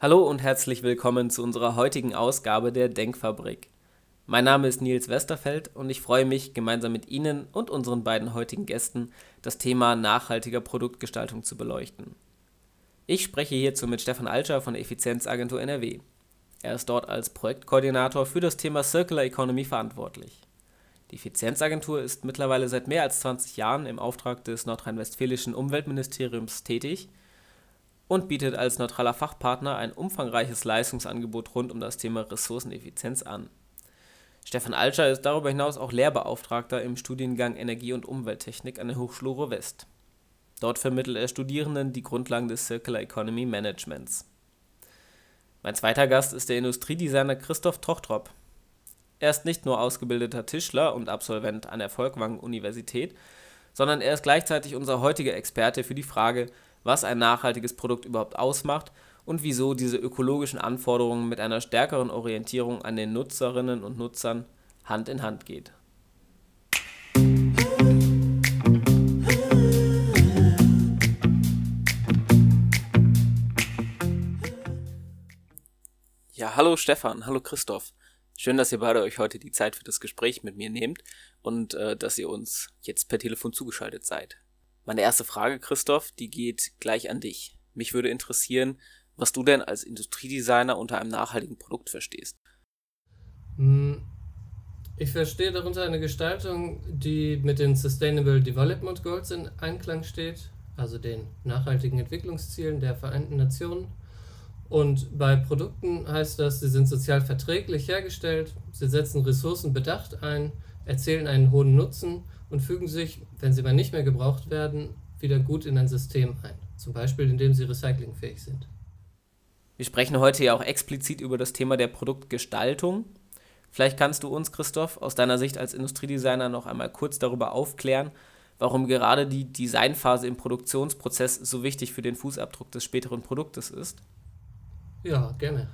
Hallo und herzlich willkommen zu unserer heutigen Ausgabe der Denkfabrik. Mein Name ist Nils Westerfeld und ich freue mich, gemeinsam mit Ihnen und unseren beiden heutigen Gästen das Thema nachhaltiger Produktgestaltung zu beleuchten. Ich spreche hierzu mit Stefan Altscher von der Effizienzagentur NRW. Er ist dort als Projektkoordinator für das Thema Circular Economy verantwortlich. Die Effizienzagentur ist mittlerweile seit mehr als 20 Jahren im Auftrag des nordrhein-westfälischen Umweltministeriums tätig und bietet als neutraler Fachpartner ein umfangreiches Leistungsangebot rund um das Thema Ressourceneffizienz an. Stefan Altscher ist darüber hinaus auch Lehrbeauftragter im Studiengang Energie- und Umwelttechnik an der Hochschule Ruhr-West. Dort vermittelt er Studierenden die Grundlagen des Circular Economy Managements. Mein zweiter Gast ist der Industriedesigner Christoph Tochtrop. Er ist nicht nur ausgebildeter Tischler und Absolvent an der Folkwang Universität, sondern er ist gleichzeitig unser heutiger Experte für die Frage, was ein nachhaltiges Produkt überhaupt ausmacht und wieso diese ökologischen Anforderungen mit einer stärkeren Orientierung an den Nutzerinnen und Nutzern Hand in Hand geht. Ja, hallo Stefan, hallo Christoph. Schön, dass ihr beide euch heute die Zeit für das Gespräch mit mir nehmt und äh, dass ihr uns jetzt per Telefon zugeschaltet seid. Meine erste Frage, Christoph, die geht gleich an dich. Mich würde interessieren, was du denn als Industriedesigner unter einem nachhaltigen Produkt verstehst. Hm, ich verstehe darunter eine Gestaltung, die mit den Sustainable Development Goals in Einklang steht, also den nachhaltigen Entwicklungszielen der Vereinten Nationen und bei Produkten heißt das, sie sind sozial verträglich hergestellt, sie setzen Ressourcen bedacht ein, erzielen einen hohen Nutzen und fügen sich, wenn sie mal nicht mehr gebraucht werden, wieder gut in ein System ein. Zum Beispiel, indem sie recyclingfähig sind. Wir sprechen heute ja auch explizit über das Thema der Produktgestaltung. Vielleicht kannst du uns, Christoph, aus deiner Sicht als Industriedesigner noch einmal kurz darüber aufklären, warum gerade die Designphase im Produktionsprozess so wichtig für den Fußabdruck des späteren Produktes ist. Ja, gerne.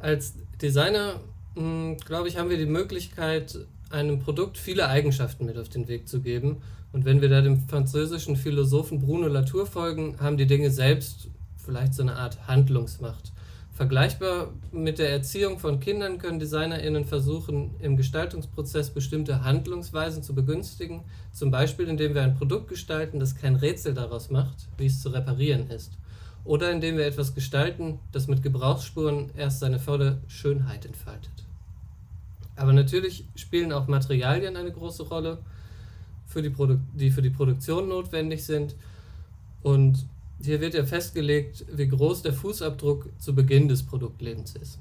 Als Designer, hm, glaube ich, haben wir die Möglichkeit, einem Produkt viele Eigenschaften mit auf den Weg zu geben. Und wenn wir da dem französischen Philosophen Bruno Latour folgen, haben die Dinge selbst vielleicht so eine Art Handlungsmacht. Vergleichbar mit der Erziehung von Kindern können DesignerInnen versuchen, im Gestaltungsprozess bestimmte Handlungsweisen zu begünstigen, zum Beispiel indem wir ein Produkt gestalten, das kein Rätsel daraus macht, wie es zu reparieren ist oder indem wir etwas gestalten, das mit Gebrauchsspuren erst seine volle Schönheit entfaltet. Aber natürlich spielen auch Materialien eine große Rolle, für die, die für die Produktion notwendig sind. Und hier wird ja festgelegt, wie groß der Fußabdruck zu Beginn des Produktlebens ist.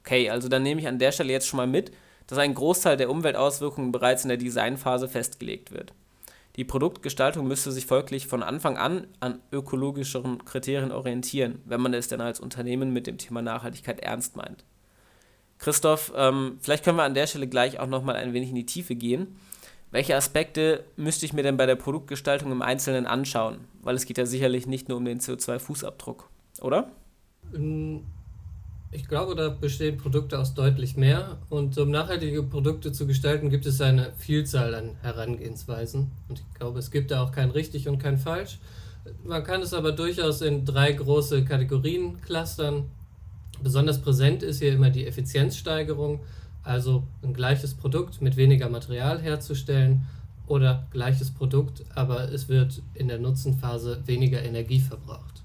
Okay, also dann nehme ich an der Stelle jetzt schon mal mit, dass ein Großteil der Umweltauswirkungen bereits in der Designphase festgelegt wird. Die Produktgestaltung müsste sich folglich von Anfang an an ökologischeren Kriterien orientieren, wenn man es denn als Unternehmen mit dem Thema Nachhaltigkeit ernst meint. Christoph, ähm, vielleicht können wir an der Stelle gleich auch nochmal ein wenig in die Tiefe gehen. Welche Aspekte müsste ich mir denn bei der Produktgestaltung im Einzelnen anschauen? Weil es geht ja sicherlich nicht nur um den CO2-Fußabdruck, oder? Ähm, ich glaube, da bestehen Produkte aus deutlich mehr. Und um nachhaltige Produkte zu gestalten, gibt es eine Vielzahl an Herangehensweisen. Und ich glaube, es gibt da auch kein richtig und kein falsch. Man kann es aber durchaus in drei große Kategorien clustern. Besonders präsent ist hier immer die Effizienzsteigerung, also ein gleiches Produkt mit weniger Material herzustellen oder gleiches Produkt, aber es wird in der Nutzenphase weniger Energie verbraucht.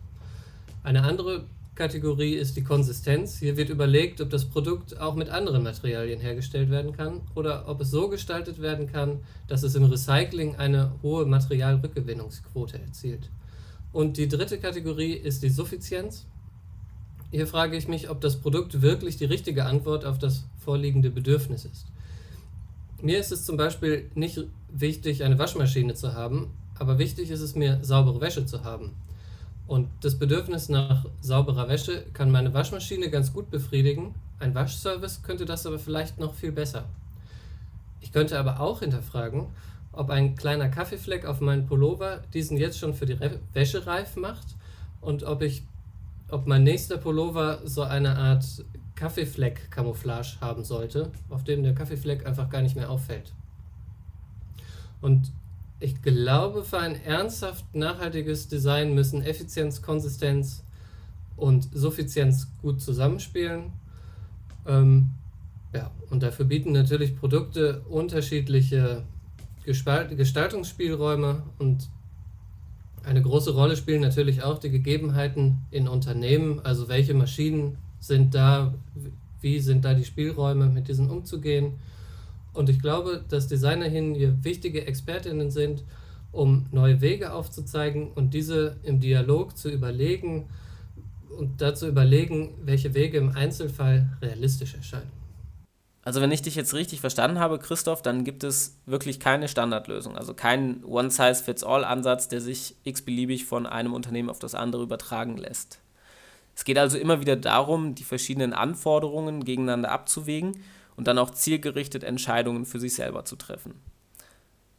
Eine andere Kategorie ist die Konsistenz. Hier wird überlegt, ob das Produkt auch mit anderen Materialien hergestellt werden kann oder ob es so gestaltet werden kann, dass es im Recycling eine hohe Materialrückgewinnungsquote erzielt. Und die dritte Kategorie ist die Suffizienz. Hier frage ich mich, ob das Produkt wirklich die richtige Antwort auf das vorliegende Bedürfnis ist. Mir ist es zum Beispiel nicht wichtig, eine Waschmaschine zu haben, aber wichtig ist es mir, saubere Wäsche zu haben. Und das Bedürfnis nach sauberer Wäsche kann meine Waschmaschine ganz gut befriedigen. Ein Waschservice könnte das aber vielleicht noch viel besser. Ich könnte aber auch hinterfragen, ob ein kleiner Kaffeefleck auf meinen Pullover diesen jetzt schon für die Re Wäsche reif macht und ob ich, ob mein nächster Pullover so eine Art Kaffeefleck-Camouflage haben sollte, auf dem der Kaffeefleck einfach gar nicht mehr auffällt. Und ich glaube, für ein ernsthaft nachhaltiges Design müssen Effizienz, Konsistenz und Suffizienz gut zusammenspielen. Ähm, ja, und dafür bieten natürlich Produkte unterschiedliche Gestaltungsspielräume und eine große Rolle spielen natürlich auch die Gegebenheiten in Unternehmen, also welche Maschinen sind da, wie sind da die Spielräume, mit diesen umzugehen. Und ich glaube, dass Designerhin hier wichtige Expertinnen sind, um neue Wege aufzuzeigen und diese im Dialog zu überlegen und dazu überlegen, welche Wege im Einzelfall realistisch erscheinen. Also wenn ich dich jetzt richtig verstanden habe, Christoph, dann gibt es wirklich keine Standardlösung, also keinen One-Size-Fits-All-Ansatz, der sich x-beliebig von einem Unternehmen auf das andere übertragen lässt. Es geht also immer wieder darum, die verschiedenen Anforderungen gegeneinander abzuwägen und dann auch zielgerichtet Entscheidungen für sich selber zu treffen.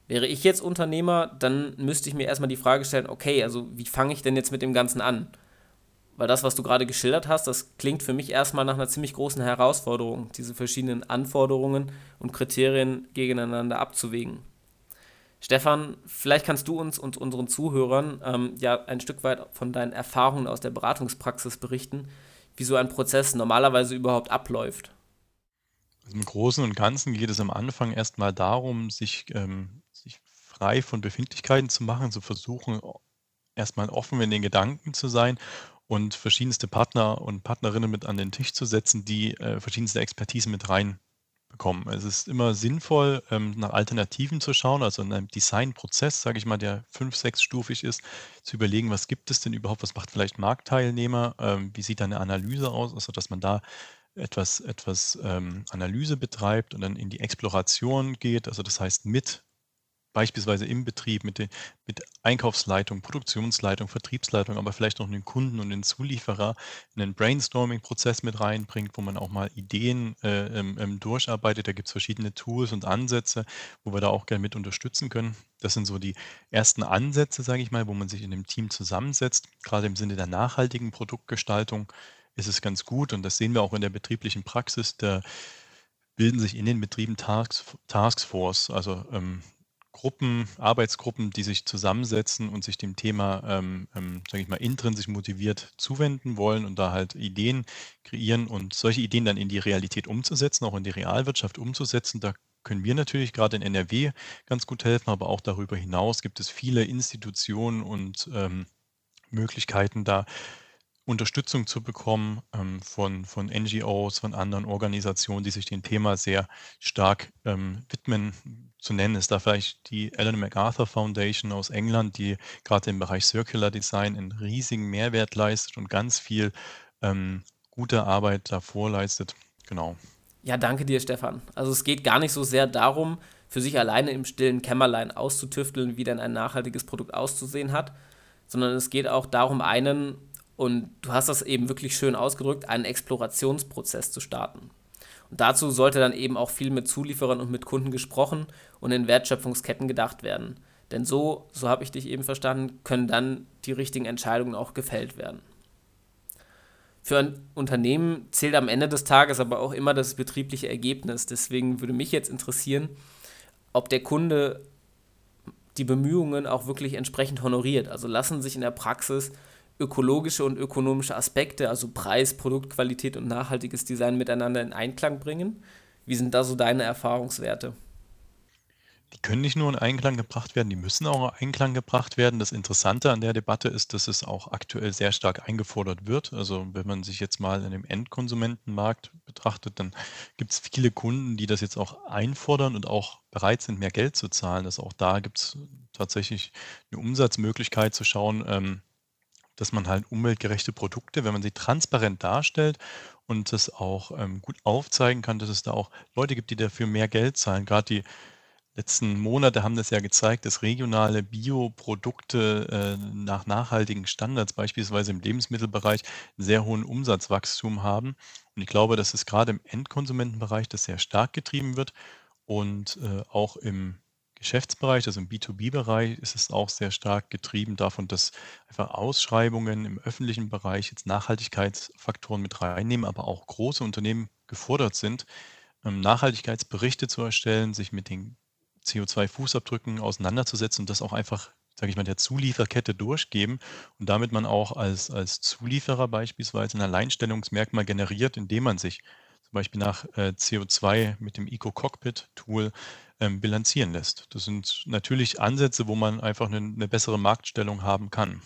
Wäre ich jetzt Unternehmer, dann müsste ich mir erstmal die Frage stellen, okay, also wie fange ich denn jetzt mit dem Ganzen an? Weil das, was du gerade geschildert hast, das klingt für mich erstmal nach einer ziemlich großen Herausforderung, diese verschiedenen Anforderungen und Kriterien gegeneinander abzuwägen. Stefan, vielleicht kannst du uns und unseren Zuhörern ähm, ja ein Stück weit von deinen Erfahrungen aus der Beratungspraxis berichten, wie so ein Prozess normalerweise überhaupt abläuft. Also Im Großen und Ganzen geht es am Anfang erstmal darum, sich, ähm, sich frei von Befindlichkeiten zu machen, zu versuchen, erstmal offen in den Gedanken zu sein und verschiedenste Partner und Partnerinnen mit an den Tisch zu setzen, die äh, verschiedenste Expertise mit reinbekommen. Es ist immer sinnvoll, ähm, nach Alternativen zu schauen, also in einem Designprozess, sage ich mal, der fünf, sechsstufig ist, zu überlegen, was gibt es denn überhaupt, was macht vielleicht Marktteilnehmer, ähm, wie sieht eine Analyse aus, also dass man da etwas, etwas ähm, Analyse betreibt und dann in die Exploration geht, also das heißt mit beispielsweise im Betrieb mit, den, mit Einkaufsleitung, Produktionsleitung, Vertriebsleitung, aber vielleicht noch einen Kunden und den Zulieferer in einen Brainstorming-Prozess mit reinbringt, wo man auch mal Ideen äh, ähm, ähm, durcharbeitet. Da gibt es verschiedene Tools und Ansätze, wo wir da auch gerne mit unterstützen können. Das sind so die ersten Ansätze, sage ich mal, wo man sich in dem Team zusammensetzt. Gerade im Sinne der nachhaltigen Produktgestaltung ist es ganz gut und das sehen wir auch in der betrieblichen Praxis. Da bilden sich in den Betrieben Tasks, Taskforce, also ähm, Gruppen, Arbeitsgruppen, die sich zusammensetzen und sich dem Thema, ähm, ähm, sage ich mal, intrinsisch motiviert zuwenden wollen und da halt Ideen kreieren und solche Ideen dann in die Realität umzusetzen, auch in die Realwirtschaft umzusetzen. Da können wir natürlich gerade in NRW ganz gut helfen, aber auch darüber hinaus gibt es viele Institutionen und ähm, Möglichkeiten, da Unterstützung zu bekommen ähm, von, von NGOs, von anderen Organisationen, die sich dem Thema sehr stark ähm, widmen. Zu nennen ist da vielleicht die Ellen MacArthur Foundation aus England, die gerade im Bereich Circular Design einen riesigen Mehrwert leistet und ganz viel ähm, gute Arbeit davor leistet. Genau. Ja, danke dir, Stefan. Also es geht gar nicht so sehr darum, für sich alleine im stillen Kämmerlein auszutüfteln, wie denn ein nachhaltiges Produkt auszusehen hat, sondern es geht auch darum, einen und du hast das eben wirklich schön ausgedrückt, einen Explorationsprozess zu starten. Und dazu sollte dann eben auch viel mit Zulieferern und mit Kunden gesprochen und in Wertschöpfungsketten gedacht werden. Denn so, so habe ich dich eben verstanden, können dann die richtigen Entscheidungen auch gefällt werden. Für ein Unternehmen zählt am Ende des Tages aber auch immer das betriebliche Ergebnis. Deswegen würde mich jetzt interessieren, ob der Kunde die Bemühungen auch wirklich entsprechend honoriert. Also lassen sich in der Praxis ökologische und ökonomische Aspekte, also Preis, Produktqualität und nachhaltiges Design miteinander in Einklang bringen? Wie sind da so deine Erfahrungswerte? Die können nicht nur in Einklang gebracht werden, die müssen auch in Einklang gebracht werden. Das Interessante an der Debatte ist, dass es auch aktuell sehr stark eingefordert wird. Also wenn man sich jetzt mal in dem Endkonsumentenmarkt betrachtet, dann gibt es viele Kunden, die das jetzt auch einfordern und auch bereit sind, mehr Geld zu zahlen. Also auch da gibt es tatsächlich eine Umsatzmöglichkeit zu schauen, ähm, dass man halt umweltgerechte Produkte, wenn man sie transparent darstellt und das auch ähm, gut aufzeigen kann, dass es da auch Leute gibt, die dafür mehr Geld zahlen. Gerade die letzten Monate haben das ja gezeigt, dass regionale Bioprodukte äh, nach nachhaltigen Standards, beispielsweise im Lebensmittelbereich, sehr hohen Umsatzwachstum haben. Und ich glaube, dass es gerade im Endkonsumentenbereich das sehr stark getrieben wird und äh, auch im Geschäftsbereich, also im B2B-Bereich, ist es auch sehr stark getrieben davon, dass einfach Ausschreibungen im öffentlichen Bereich jetzt Nachhaltigkeitsfaktoren mit reinnehmen, aber auch große Unternehmen gefordert sind, ähm, Nachhaltigkeitsberichte zu erstellen, sich mit den CO2-Fußabdrücken auseinanderzusetzen und das auch einfach sage ich mal, der Zulieferkette durchgeben und damit man auch als, als Zulieferer beispielsweise ein Alleinstellungsmerkmal generiert, indem man sich zum Beispiel nach äh, CO2 mit dem Eco-Cockpit-Tool ähm, bilanzieren lässt. Das sind natürlich Ansätze, wo man einfach eine, eine bessere Marktstellung haben kann.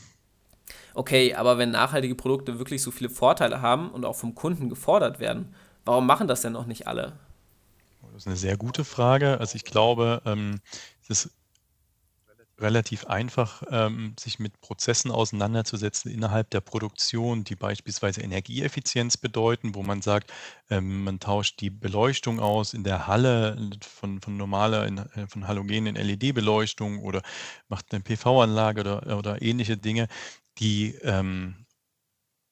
Okay, aber wenn nachhaltige Produkte wirklich so viele Vorteile haben und auch vom Kunden gefordert werden, warum machen das denn noch nicht alle? Das ist eine sehr gute Frage. Also ich glaube, ähm, ist relativ einfach, ähm, sich mit Prozessen auseinanderzusetzen innerhalb der Produktion, die beispielsweise Energieeffizienz bedeuten, wo man sagt, ähm, man tauscht die Beleuchtung aus in der Halle von, von normaler, in, äh, von Halogen in LED-Beleuchtung oder macht eine PV-Anlage oder, oder ähnliche Dinge, die ähm,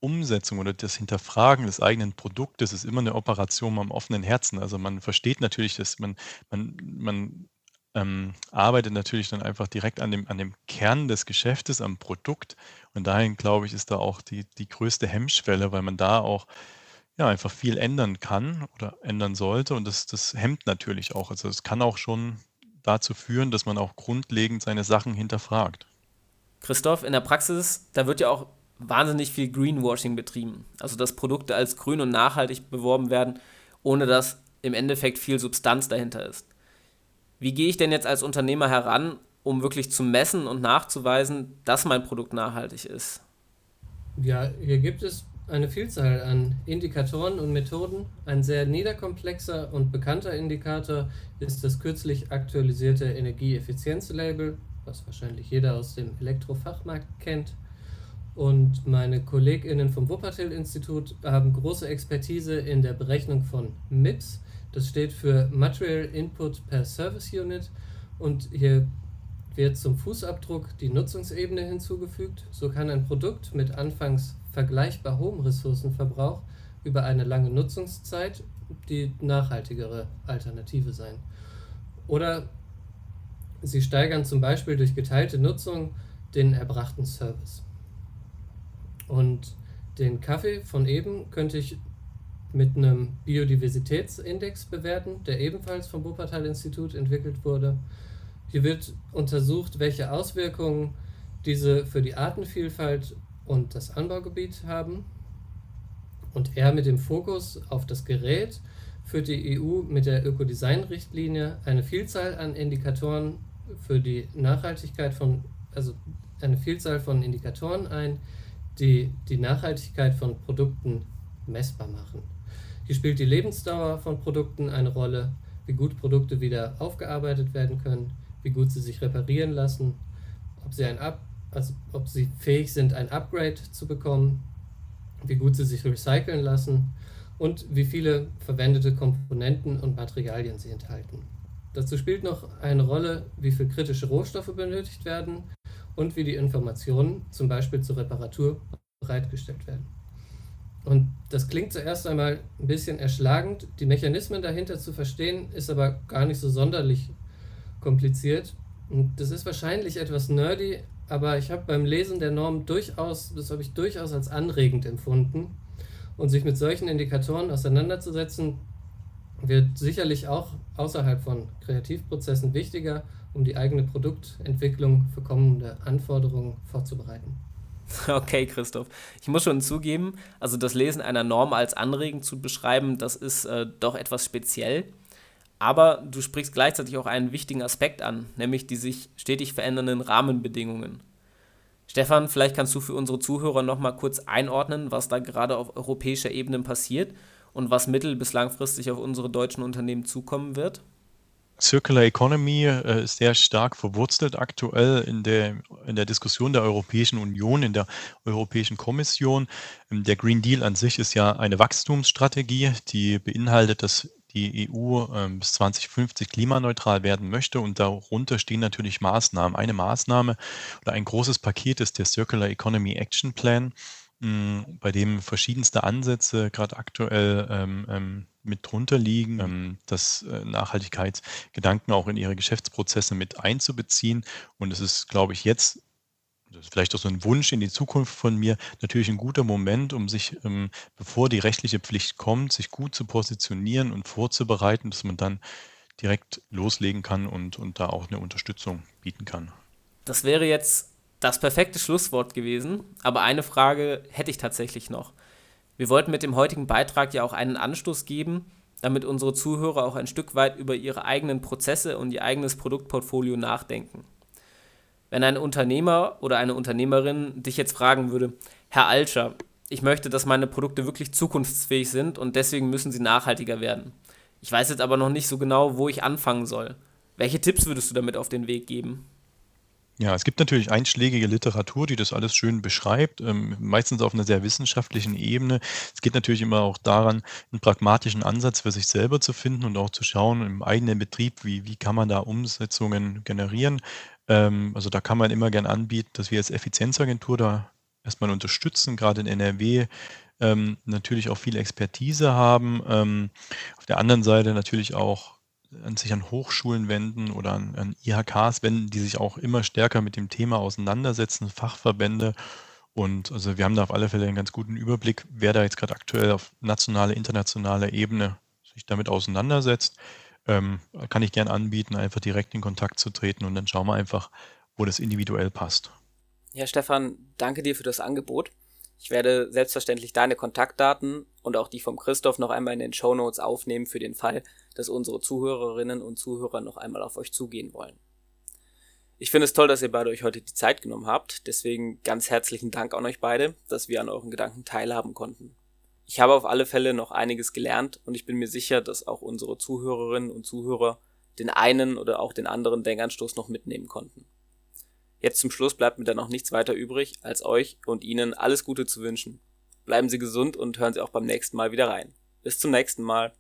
Umsetzung oder das Hinterfragen des eigenen Produktes ist immer eine Operation am offenen Herzen. Also man versteht natürlich, dass man, man, man ähm, arbeitet natürlich dann einfach direkt an dem, an dem Kern des Geschäftes, am Produkt. Und dahin, glaube ich, ist da auch die, die größte Hemmschwelle, weil man da auch ja, einfach viel ändern kann oder ändern sollte. Und das, das hemmt natürlich auch. Also es kann auch schon dazu führen, dass man auch grundlegend seine Sachen hinterfragt. Christoph, in der Praxis, da wird ja auch wahnsinnig viel Greenwashing betrieben. Also dass Produkte als grün und nachhaltig beworben werden, ohne dass im Endeffekt viel Substanz dahinter ist. Wie gehe ich denn jetzt als Unternehmer heran, um wirklich zu messen und nachzuweisen, dass mein Produkt nachhaltig ist? Ja, hier gibt es eine Vielzahl an Indikatoren und Methoden. Ein sehr niederkomplexer und bekannter Indikator ist das kürzlich aktualisierte Energieeffizienzlabel, was wahrscheinlich jeder aus dem Elektrofachmarkt kennt. Und meine KollegInnen vom Wuppertal-Institut haben große Expertise in der Berechnung von MIPS, das steht für Material Input per Service Unit und hier wird zum Fußabdruck die Nutzungsebene hinzugefügt. So kann ein Produkt mit anfangs vergleichbar hohem Ressourcenverbrauch über eine lange Nutzungszeit die nachhaltigere Alternative sein. Oder sie steigern zum Beispiel durch geteilte Nutzung den erbrachten Service. Und den Kaffee von eben könnte ich mit einem Biodiversitätsindex bewerten, der ebenfalls vom Wuppertal-Institut entwickelt wurde. Hier wird untersucht, welche Auswirkungen diese für die Artenvielfalt und das Anbaugebiet haben. Und er mit dem Fokus auf das Gerät führt die EU mit der Ökodesign-Richtlinie eine Vielzahl an Indikatoren für die Nachhaltigkeit von, also eine Vielzahl von Indikatoren ein, die die Nachhaltigkeit von Produkten messbar machen. Hier spielt die Lebensdauer von Produkten eine Rolle, wie gut Produkte wieder aufgearbeitet werden können, wie gut sie sich reparieren lassen, ob sie, ein Up also ob sie fähig sind, ein Upgrade zu bekommen, wie gut sie sich recyceln lassen und wie viele verwendete Komponenten und Materialien sie enthalten. Dazu spielt noch eine Rolle, wie viele kritische Rohstoffe benötigt werden und wie die Informationen zum Beispiel zur Reparatur bereitgestellt werden. Und das klingt zuerst einmal ein bisschen erschlagend. Die Mechanismen dahinter zu verstehen, ist aber gar nicht so sonderlich kompliziert. Und das ist wahrscheinlich etwas nerdy, aber ich habe beim Lesen der Norm durchaus, das habe ich durchaus als anregend empfunden. Und sich mit solchen Indikatoren auseinanderzusetzen, wird sicherlich auch außerhalb von Kreativprozessen wichtiger, um die eigene Produktentwicklung für kommende Anforderungen vorzubereiten. Okay, Christoph. Ich muss schon zugeben, also das Lesen einer Norm als anregend zu beschreiben, das ist äh, doch etwas speziell. Aber du sprichst gleichzeitig auch einen wichtigen Aspekt an, nämlich die sich stetig verändernden Rahmenbedingungen. Stefan, vielleicht kannst du für unsere Zuhörer noch mal kurz einordnen, was da gerade auf europäischer Ebene passiert und was mittel- bis langfristig auf unsere deutschen Unternehmen zukommen wird? Circular Economy äh, ist sehr stark verwurzelt aktuell in der, in der Diskussion der Europäischen Union, in der Europäischen Kommission. Ähm, der Green Deal an sich ist ja eine Wachstumsstrategie, die beinhaltet, dass die EU ähm, bis 2050 klimaneutral werden möchte und darunter stehen natürlich Maßnahmen. Eine Maßnahme oder ein großes Paket ist der Circular Economy Action Plan hm, bei dem verschiedenste Ansätze gerade aktuell ähm, ähm, mit drunter liegen, ähm, das äh, Nachhaltigkeitsgedanken auch in ihre Geschäftsprozesse mit einzubeziehen. Und es ist, glaube ich, jetzt, das ist vielleicht auch so ein Wunsch in die Zukunft von mir, natürlich ein guter Moment, um sich, ähm, bevor die rechtliche Pflicht kommt, sich gut zu positionieren und vorzubereiten, dass man dann direkt loslegen kann und, und da auch eine Unterstützung bieten kann. Das wäre jetzt das perfekte Schlusswort gewesen, aber eine Frage hätte ich tatsächlich noch. Wir wollten mit dem heutigen Beitrag ja auch einen Anstoß geben, damit unsere Zuhörer auch ein Stück weit über ihre eigenen Prozesse und ihr eigenes Produktportfolio nachdenken. Wenn ein Unternehmer oder eine Unternehmerin dich jetzt fragen würde, Herr Alscher, ich möchte, dass meine Produkte wirklich zukunftsfähig sind und deswegen müssen sie nachhaltiger werden. Ich weiß jetzt aber noch nicht so genau, wo ich anfangen soll. Welche Tipps würdest du damit auf den Weg geben? Ja, es gibt natürlich einschlägige Literatur, die das alles schön beschreibt, ähm, meistens auf einer sehr wissenschaftlichen Ebene. Es geht natürlich immer auch daran, einen pragmatischen Ansatz für sich selber zu finden und auch zu schauen im eigenen Betrieb, wie, wie kann man da Umsetzungen generieren. Ähm, also da kann man immer gern anbieten, dass wir als Effizienzagentur da erstmal unterstützen, gerade in NRW ähm, natürlich auch viel Expertise haben. Auf der anderen Seite natürlich auch an sich an Hochschulen wenden oder an, an IHKs wenden, die sich auch immer stärker mit dem Thema auseinandersetzen, Fachverbände. Und also wir haben da auf alle Fälle einen ganz guten Überblick, wer da jetzt gerade aktuell auf nationaler, internationaler Ebene sich damit auseinandersetzt. Ähm, kann ich gern anbieten, einfach direkt in Kontakt zu treten und dann schauen wir einfach, wo das individuell passt. Ja, Stefan, danke dir für das Angebot. Ich werde selbstverständlich deine Kontaktdaten und auch die vom Christoph noch einmal in den Show Notes aufnehmen für den Fall, dass unsere Zuhörerinnen und Zuhörer noch einmal auf euch zugehen wollen. Ich finde es toll, dass ihr beide euch heute die Zeit genommen habt. Deswegen ganz herzlichen Dank an euch beide, dass wir an euren Gedanken teilhaben konnten. Ich habe auf alle Fälle noch einiges gelernt und ich bin mir sicher, dass auch unsere Zuhörerinnen und Zuhörer den einen oder auch den anderen Denkanstoß noch mitnehmen konnten. Jetzt zum Schluss bleibt mir dann auch nichts weiter übrig, als euch und Ihnen alles Gute zu wünschen. Bleiben Sie gesund und hören Sie auch beim nächsten Mal wieder rein. Bis zum nächsten Mal.